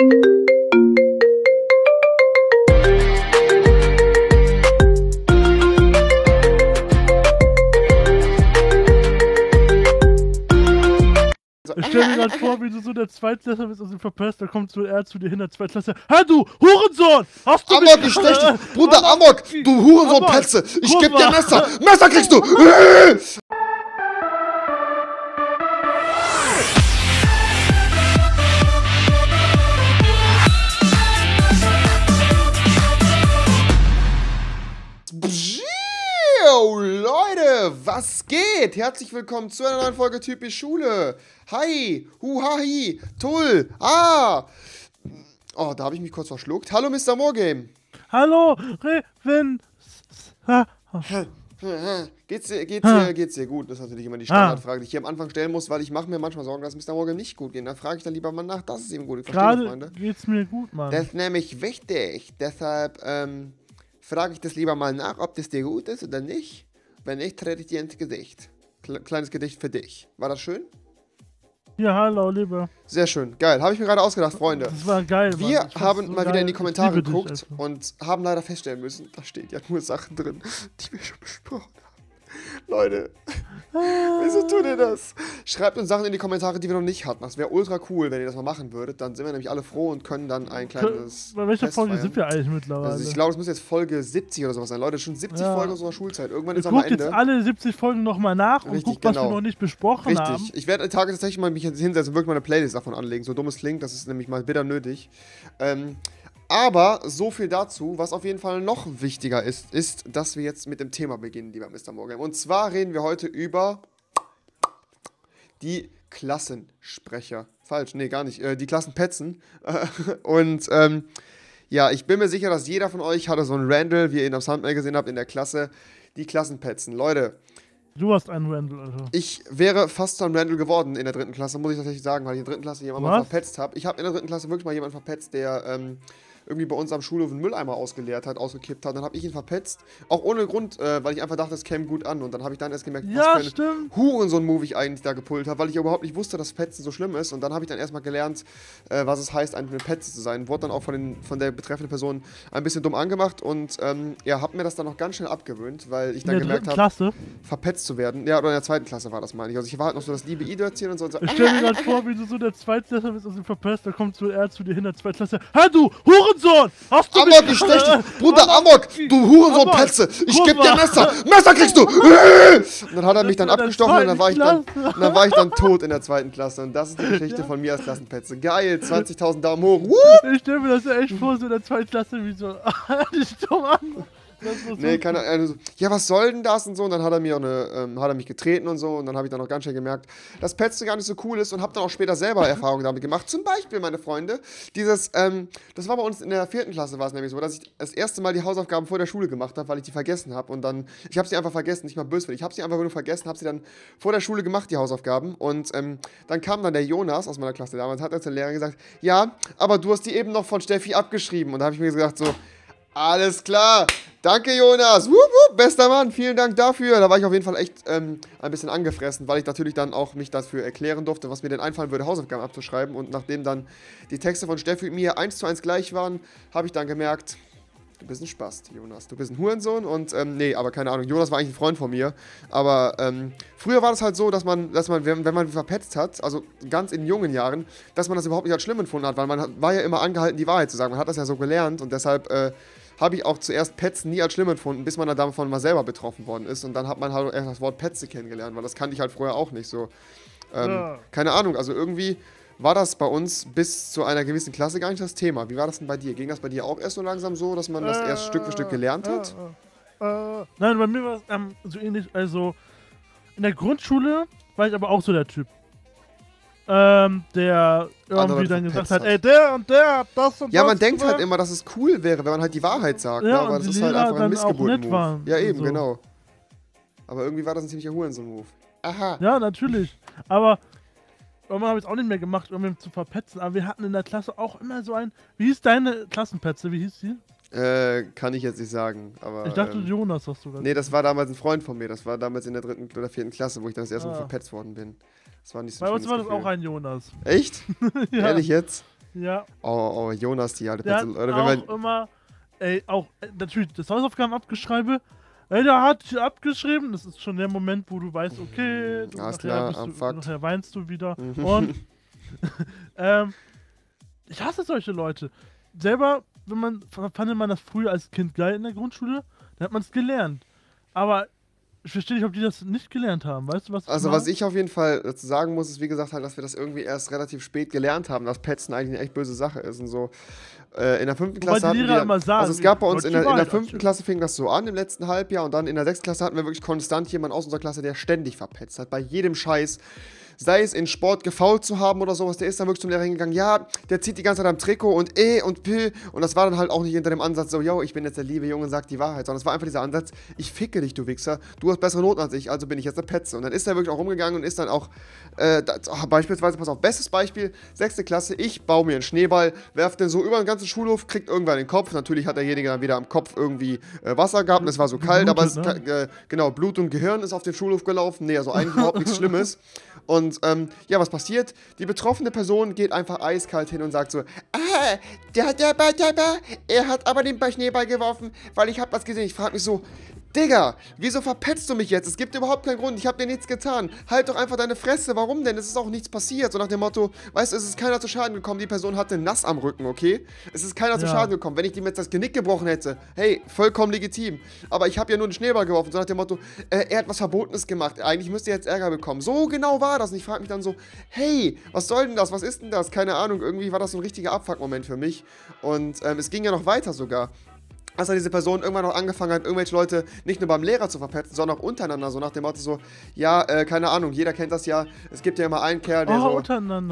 Ich stell mir gerade vor, wie du so der Zweitklässler bist und sie verpasst, dann kommt so er zu dir hin, der Zweitklässler. Hä, du Hurensohn! Hast du Amok, mich- ich stech dich! Bruder Amok! Du Amok, Petze! Ich guck geb dir. Messer! Messer kriegst du! was geht? Herzlich willkommen zu einer neuen Folge Typisch Schule. Hi, huhahi, tull, ah. Oh, da habe ich mich kurz verschluckt. Hallo, Mr. Moorgame. Hallo, Reven. Geht's dir, geht's, dir, geht's dir gut? Das ist natürlich immer die Standardfrage, die ich hier am Anfang stellen muss, weil ich mache mir manchmal Sorgen, dass Mr. Morgan nicht gut geht. Dann frage ich dann lieber mal nach, dass es ihm gut geht. Gerade Freunde? geht's mir gut, Mann. Das ist nämlich wichtig. Deshalb ähm, frage ich das lieber mal nach, ob das dir gut ist oder nicht. Wenn nicht, trete ich dir ins Gesicht. Kle kleines Gedicht für dich. War das schön? Ja, hallo, Liebe. Sehr schön. Geil. Habe ich mir gerade ausgedacht, Freunde. Das war geil. Wir haben so mal geil. wieder in die Kommentare geguckt und haben leider feststellen müssen, da steht ja nur Sachen drin, die wir schon besprochen haben. Leute, wieso tut ihr das? Schreibt uns Sachen in die Kommentare, die wir noch nicht hatten. Das wäre ultra cool, wenn ihr das mal machen würdet. Dann sind wir nämlich alle froh und können dann ein kleines. Bei welcher Fest Folge feiern. sind wir eigentlich mittlerweile? Also ich glaube, es muss jetzt Folge 70 oder sowas sein. Leute, schon 70 Ja. Folgen unserer Schulzeit. Irgendwann ist am gucken jetzt Ende. alle 70 Folgen nochmal nach und Richtig, gucken, was genau. wir noch nicht besprochen haben. Richtig. Ich werde Tage tatsächlich mal mich jetzt hinsetzen und wirklich mal eine Playlist davon anlegen. So dumm es klingt, das ist nämlich mal bitter nötig. Ähm, aber so viel dazu. Was auf jeden Fall noch wichtiger ist, ist, dass wir jetzt mit dem Thema beginnen, lieber Mr. Morgan. Und zwar reden wir heute über die Klassensprecher. Falsch, nee, gar nicht. Äh, die Klassenpetzen. und ähm, ja, ich bin mir sicher, dass jeder von euch hatte so einen Randall, wie ihr ihn am Soundmail gesehen habt, in der Klasse. Die Klassenpetzen. Leute, Du hast einen Randall, Alter. ich wäre fast zum Randall geworden in der dritten Klasse, muss ich tatsächlich sagen, weil ich in der dritten Klasse jemanden mal verpetzt habe. Ich habe in der dritten Klasse wirklich mal jemanden verpetzt, der ähm, irgendwie bei uns am Schulhof einen Mülleimer ausgeleert hat, ausgekippt hat. Dann habe ich ihn verpetzt. Auch ohne Grund, äh, weil ich einfach dachte, es käme gut an. Und dann habe ich dann erst gemerkt, Ja, was für ein. Hurensohn-Move ich eigentlich da gepult habe, weil ich überhaupt nicht wusste, dass Petzen so schlimm ist. Und dann habe ich dann erstmal gelernt, äh, was es heißt, eine Petze zu sein. Wurde dann auch von, den, von der betreffenden Person ein bisschen dumm angemacht. Und ähm, ja, habe mir das dann noch ganz schnell abgewöhnt, weil ich In dann der gemerkt habe, Klasse. verpetzt zu werden. Ja, oder in der zweiten Klasse war das, meine ich. Also ich war halt noch so das liebe Ido erzählen und so. Und so Ich stell mir gerade vor, wie du so der Zweitklässler bist und sie verpasst, dann kommt so er zu dir hin, der Zweitklässler. Hä, du Hurensohn! Hast du Amok, mich- ich stech dich! Bruder Amok! Du Hurensohn Petze! Ich geb dir. Messer! Messer kriegst du! Und dann hat er mich dann abgestochen und dann war ich dann, zweiten Klasse. dann war ich dann tot in der zweiten Klasse. Und das ist die Geschichte von mir als Klassenpetze. Geil, 20.000 Daumen hoch. Woo! Ich stell mir das ja echt vor, so in der Zweitklasse, wie so, dich dumm an. Nee, keine Ahnung. so, Ja, was soll denn das und so? Und dann hat er mir auch eine, ähm, hat er mich getreten und so. Und dann habe ich dann auch ganz schnell gemerkt, dass Petze gar nicht so cool ist und habe dann auch später selber Erfahrungen damit gemacht. Zum Beispiel, meine Freunde, dieses, ähm, das war bei uns in der vierten Klasse, war es nämlich so, dass ich das erste Mal die Hausaufgaben vor der Schule gemacht habe, weil ich die vergessen habe. Und dann, ich habe sie einfach vergessen, nicht mal böswillig. Ich habe sie einfach nur vergessen, habe sie dann vor der Schule gemacht, die Hausaufgaben. Und ähm, dann kam dann der Jonas aus meiner Klasse damals, hat er zur Lehrerin gesagt, ja, aber du hast die eben noch von Steffi abgeschrieben. Und da habe ich mir gesagt, so, alles klar. Danke, Jonas. Wup, wup, bester Mann. Vielen Dank dafür. Da war ich auf jeden Fall echt ähm, ein bisschen angefressen, weil ich natürlich dann auch mich dafür erklären durfte, was mir denn einfallen würde, Hausaufgaben abzuschreiben. Und nachdem dann die Texte von Steffi und mir eins zu eins gleich waren, habe ich dann gemerkt, du bist ein Spast, Jonas. Du bist ein Hurensohn und, ähm, nee, aber keine Ahnung. Jonas war eigentlich ein Freund von mir. Aber ähm, früher war das halt so, dass man, dass man, wenn, wenn man verpetzt hat, also ganz in jungen Jahren, dass man das überhaupt nicht als schlimm empfunden hat, weil man war ja immer angehalten, die Wahrheit zu sagen. Man hat das ja so gelernt und deshalb äh, habe ich auch zuerst Petzen nie als schlimm empfunden, bis man dann davon mal selber betroffen worden ist. Und dann hat man halt erst das Wort Petze kennengelernt, weil das kannte ich halt vorher auch nicht so. Ähm, Ja. Keine Ahnung, also irgendwie war das bei uns bis zu einer gewissen Klasse gar nicht das Thema. Wie war das denn bei dir? Ging das bei dir auch erst so langsam so, dass man das erst Stück für Stück gelernt hat? Äh, äh, nein, bei mir war es ähm, so ähnlich. Also, in der Grundschule war ich aber auch so der Typ. Ähm, der irgendwie dann gesagt hat, hat. ey, der und der hat das und Ja, das man denkt halt immer, dass es cool wäre, wenn man halt die Wahrheit sagt. Ja, ne? aber das ist halt einfach ein waren Ja, eben, so. genau. Aber irgendwie war das ein ziemlicher Hurensohn-Move. Aha. Ja, natürlich. Aber irgendwann habe ich es auch nicht mehr gemacht, um ihn zu verpetzen. Aber wir hatten in der Klasse auch immer so ein. Wie hieß deine Klassenpetze? Wie hieß die? Äh, kann ich jetzt nicht sagen. Aber, Ich dachte, ähm, Jonas hast du gesagt. Nee, das war damals ein Freund von mir. Das war damals in der dritten oder vierten Klasse, wo ich dann das erste Mal Ah. verpetzt worden bin. Das war nicht so Bei uns war das schönes auch ein Jonas. Gefühl. Echt? ja. Ehrlich jetzt? Ja. Oh, oh, Jonas, die alte Petze. Oder auch wenn man, immer, ey, auch äh, natürlich das Hausaufgaben abgeschreibe. Ey, der hat hier abgeschrieben. Das ist schon der Moment, wo du weißt, okay, du, nachher, klar, bist am du, Fakt. nachher weinst du wieder. Mhm. Und ähm, ich hasse solche Leute. Selber, wenn man fand man das früher als Kind geil in der Grundschule, dann hat man es gelernt. Aber ich verstehe nicht, ob die das nicht gelernt haben. Weißt du, was Also, was ich auf jeden Fall dazu sagen muss, ist, wie gesagt, halt, dass wir das irgendwie erst relativ spät gelernt haben, dass Petzen eigentlich eine echt böse Sache ist und so. Äh, in der fünften Klasse die hatten Lehrer wir, immer sagen, also es gab bei uns in der, in der fünften. Klasse fing das so an im letzten Halbjahr und dann in der sechsten Klasse hatten wir wirklich konstant jemanden aus unserer Klasse, der ständig verpetzt hat, bei jedem Scheiß. Sei es in Sport gefault zu haben oder sowas, der ist dann wirklich zum Lehrer hingegangen, ja, der zieht die ganze Zeit am Trikot und eh und p. Und das war dann halt auch nicht hinter dem Ansatz so, yo, ich bin jetzt der liebe Junge, sag die Wahrheit, sondern es war einfach dieser Ansatz, ich ficke dich, du Wichser, du hast bessere Noten als ich, also bin ich jetzt eine Petze. Und dann ist er wirklich auch rumgegangen und ist dann auch, äh, da, oh, beispielsweise, pass auf, bestes Beispiel, sechste Klasse, ich baue mir einen Schneeball, werf den so über den ganzen Schulhof, kriegt irgendwann den Kopf. Natürlich hat derjenige dann wieder am Kopf irgendwie äh, Wasser gehabt und es war so kalt, aber es, Geblutet, äh, genau, Blut und Gehirn ist auf den Schulhof gelaufen. Nee, also eigentlich überhaupt nichts Schlimmes. Und ähm, ja, was passiert? Die betroffene Person geht einfach eiskalt hin und sagt so, ah, der, der, der, der, der, er hat aber den Schneeball geworfen, weil ich hab was gesehen. Ich frage mich so, Digga, wieso verpetzt du mich jetzt? Es gibt überhaupt keinen Grund, ich habe dir nichts getan. Halt doch einfach deine Fresse, warum denn? Es ist auch nichts passiert. So nach dem Motto, weißt du, es ist keiner zu Schaden gekommen, die Person hatte nass am Rücken, okay? Es ist keiner zu Ja. Schaden gekommen. Wenn ich ihm jetzt das Genick gebrochen hätte, hey, vollkommen legitim. Aber ich habe ja nur einen Schneeball geworfen, so nach dem Motto, äh, er hat was Verbotenes gemacht. Eigentlich müsste er jetzt Ärger bekommen. So genau war das. Und ich frage mich dann so, hey, was soll denn das? Was ist denn das? Keine Ahnung. Irgendwie war das so ein richtiger Abfuck-Moment für mich. Und ähm, es ging ja noch weiter sogar als dann diese Person irgendwann noch angefangen hat, irgendwelche Leute nicht nur beim Lehrer zu verpetzen, sondern auch untereinander, so nach dem Motto so, ja, äh, keine Ahnung, jeder kennt das ja, es gibt ja immer einen Kerl, der, Oh, so,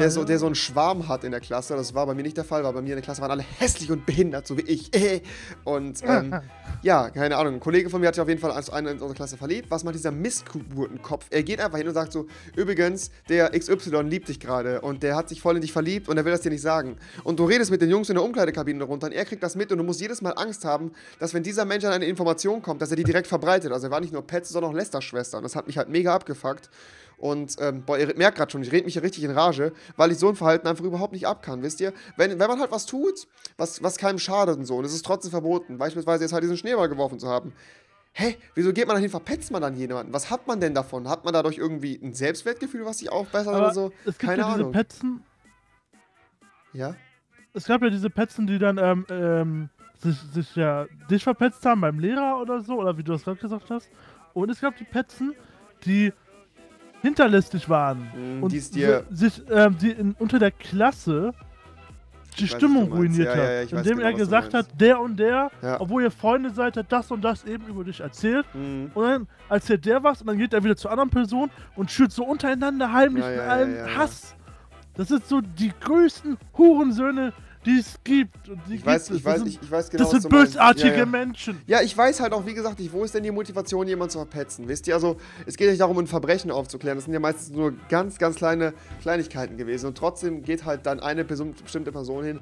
der, so, der so einen Schwarm hat in der Klasse, das war bei mir nicht der Fall, weil bei mir in der Klasse waren alle hässlich und behindert, so wie ich, und ähm, ja, keine Ahnung, ein Kollege von mir hat sich auf jeden Fall als einer in unserer Klasse verliebt, was macht dieser Missgeburtenkopf, er geht einfach hin und sagt so, übrigens, der XY liebt dich gerade und der hat sich voll in dich verliebt und er will das dir nicht sagen, und du redest mit den Jungs in der Umkleidekabine runter und er kriegt das mit und du musst jedes Mal Angst haben, dass wenn dieser Mensch an eine Information kommt, dass er die direkt verbreitet. Also er war nicht nur Petze, sondern auch Lester-Schwester. Und das hat mich halt mega abgefuckt. Und ähm, boah, ihr merkt gerade schon, ich rede mich hier richtig in Rage, weil ich so ein Verhalten einfach überhaupt nicht ab kann, wisst ihr? Wenn, wenn man halt was tut, was, was keinem schadet und so, und es ist trotzdem verboten, beispielsweise jetzt halt diesen Schneeball geworfen zu haben, hä, wieso geht man dahin, verpetzt man dann jemanden? Was hat man denn davon? Hat man dadurch irgendwie ein Selbstwertgefühl, was sich aufbessert Aber oder so? es gibt Keine ja diese Ahnung. Petzen, Ja? es gab ja diese Petzen, die dann ähm, ähm, sich, sich ja dich verpetzt haben beim Lehrer oder so, oder wie du das gerade gesagt hast. Und es gab die Petzen, die hinterlistig waren. Mm, und dir- si- sich, ähm, die in, unter der Klasse die weiß, Stimmung ruiniert Ja, hat. ja, ja, indem genau, er gesagt hat, der und der, obwohl ihr Freunde seid, hat das und das eben über dich erzählt. Mhm. Und dann erzählt der was und dann geht er wieder zur anderen Person und schürt so untereinander heimlich mit allem. Hass. Das sind so die größten Hurensöhne, die es gibt. Und die Ich weiß, gibt es. ich weiß, das ich, sind, ich weiß genau, das sind bösartige ja, ja. Menschen. Ja, ich weiß halt auch, wie gesagt, nicht, wo ist denn die Motivation, jemanden zu verpetzen? Wisst ihr, also es geht nicht darum, ein Verbrechen aufzuklären. Das sind ja meistens nur ganz, ganz kleine Kleinigkeiten gewesen. Und trotzdem geht halt dann eine bestimmte Person hin,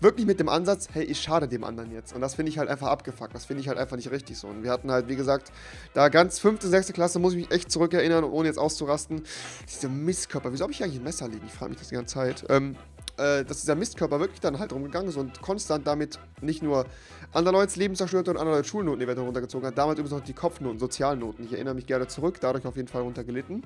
wirklich mit dem Ansatz, hey, ich schade dem anderen jetzt. Und das finde ich halt einfach abgefuckt. Das finde ich halt einfach nicht richtig so. Und wir hatten halt, wie gesagt, da ganz fünfte, sechste Klasse, muss ich mich echt zurückerinnern, ohne jetzt auszurasten. Diese Mistkörper, wieso habe ich eigentlich ein Messer liegen? Ich frage mich das die ganze Zeit. Ähm, äh, dass dieser Mistkörper wirklich dann halt rumgegangen ist und konstant damit nicht nur andere Leute Leben zerstört und andere Leute Schulnoten eventuell runtergezogen hat, damals übrigens noch die Kopfnoten, Sozialnoten, ich erinnere mich gerne zurück, dadurch auf jeden Fall runtergelitten,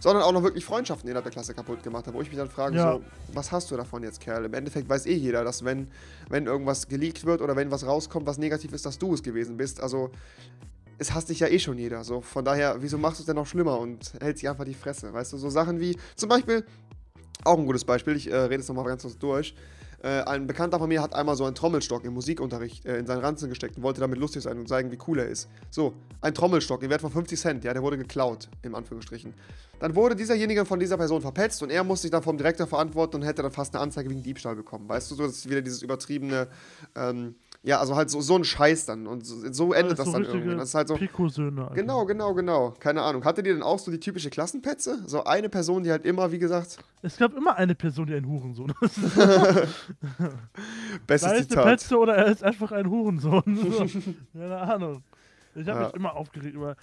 sondern auch noch wirklich Freundschaften innerhalb der Klasse kaputt gemacht hat, wo ich mich dann frage, Ja. so, was hast du davon jetzt, Kerl? Im Endeffekt weiß eh jeder, dass wenn, wenn irgendwas geleakt wird oder wenn was rauskommt, was negativ ist, dass du es gewesen bist, also es hasst dich ja eh schon jeder. So, von daher, wieso machst du es denn noch schlimmer und hältst sich einfach die Fresse? Weißt du, so Sachen wie, zum Beispiel, auch ein gutes Beispiel, ich äh, rede es nochmal ganz kurz durch. Äh, ein Bekannter von mir hat einmal so einen Trommelstock im Musikunterricht äh, in seinen Ranzen gesteckt und wollte damit lustig sein und zeigen, wie cool er ist. So, ein Trommelstock im Wert von 50 Cent, ja, der wurde geklaut, im Anführungsstrichen. Dann wurde dieserjenige von dieser Person verpetzt und er musste sich dann vom Direktor verantworten und hätte dann fast eine Anzeige wegen Diebstahl bekommen. Weißt du, so, das ist wieder dieses übertriebene, ähm, ja, also halt so, so ein Scheiß dann. Und so, so endet das so dann irgendwann. Das ist halt so. Picosöhne. Genau, genau, genau. Keine Ahnung. Hattet ihr denn auch so die typische Klassenpetze? So eine Person, die halt immer, wie gesagt, Es gab immer eine Person, die ein Hurensohn ist. bestes eine Zitat. Petze oder er ist einfach ein Hurensohn. So, Keine Ahnung. Ich habe Ja. mich immer aufgeregt über,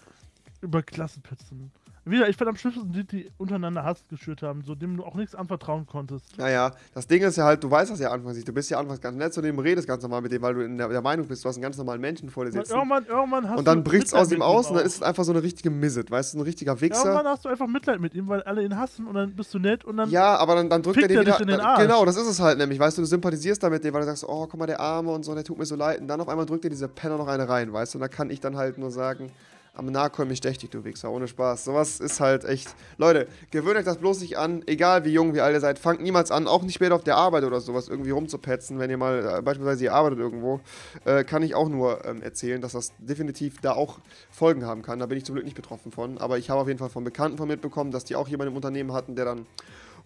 über Klassenpetzen. Wieder, ich fand am schlimmsten die, die untereinander Hass geschürt haben, so dem du auch nichts anvertrauen konntest. Naja, das Ding ist ja halt, du weißt das ja anfangs nicht. Du bist ja anfangs ganz nett zu dem, redest ganz normal mit dem, weil du in der, der Meinung bist, du hast einen ganz normalen Menschen vor dir Und sitzen. irgendwann, irgendwann hast Und dann bricht's Mitleid aus ihm aus und dann ist es einfach so eine richtige Misset, weißt du, ein richtiger Wichser. Irgendwann hast du einfach Mitleid mit ihm, weil alle ihn hassen und dann bist du nett und dann. Ja, aber dann, dann drückt er dir er wieder. in den dann- Arsch. Genau, das ist es halt nämlich. Weißt du, du sympathisierst damit dem, weil du sagst, oh, guck mal, der Arme und so, der tut mir so leid. Und dann auf einmal drückt dir dieser Penner noch eine rein, weißt du? Und da kann ich dann halt nur sagen, am Nahkäumen ich dich, du Wichser, ohne Spaß. Sowas ist halt echt. Leute, gewöhnt euch das bloß nicht an, egal wie jung, wie alt ihr seid, fangt niemals an, auch nicht später auf der Arbeit oder sowas irgendwie rumzupetzen, wenn ihr mal, äh, beispielsweise ihr arbeitet irgendwo, äh, kann ich auch nur ähm, erzählen, dass das definitiv da auch Folgen haben kann. Da bin ich zum Glück nicht betroffen von, aber ich habe auf jeden Fall von Bekannten von mitbekommen, dass die auch jemanden im Unternehmen hatten, der dann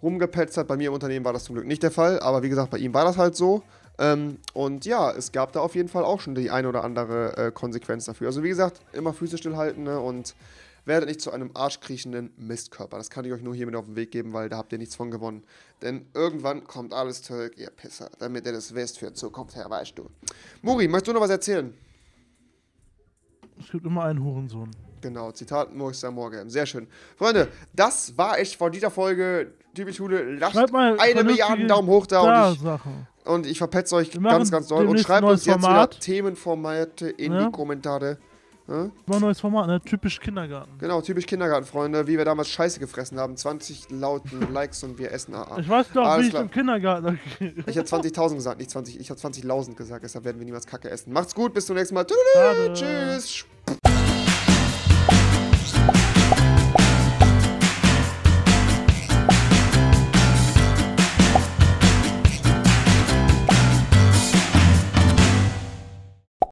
rumgepetzt hat. Bei mir im Unternehmen war das zum Glück nicht der Fall, aber wie gesagt, bei ihm war das halt so. Ähm, und ja, es gab da auf jeden Fall auch schon die eine oder andere äh, Konsequenz dafür. Also wie gesagt, immer Füße stillhalten ne, und werdet nicht zu einem arschkriechenden Mistkörper. Das kann ich euch nur hier mit auf den Weg geben, weil da habt ihr nichts von gewonnen. Denn irgendwann kommt alles zurück, ihr Pisser, damit ihr das wisst für Zukunft her, weißt du. Muri, möchtest du noch was erzählen? Es gibt immer einen Hurensohn. Genau, Zitat Moistar Morgan. Sehr schön. Freunde, das war echt von dieser Folge Typisch Schule. Lasst eine Milliarde Daumen hoch da Da und ich, Sachen. Und ich verpetze euch ganz, ganz doll. Und schreibt uns jetzt Format. wieder Themenformate in Ja. die Kommentare. Ja? Mal ein neues Format, ne? Typisch Kindergarten. Genau, typisch Kindergartenfreunde, wie wir damals Scheiße gefressen haben. 20 lauten Likes und wir essen AA. Ich weiß doch, Alles wie ich klar. im Kindergarten. Ich habe 20.000 gesagt, nicht 20. Ich habe 20.000 gesagt, deshalb werden wir niemals Kacke essen. Macht's gut, bis zum nächsten Mal. Tschüss.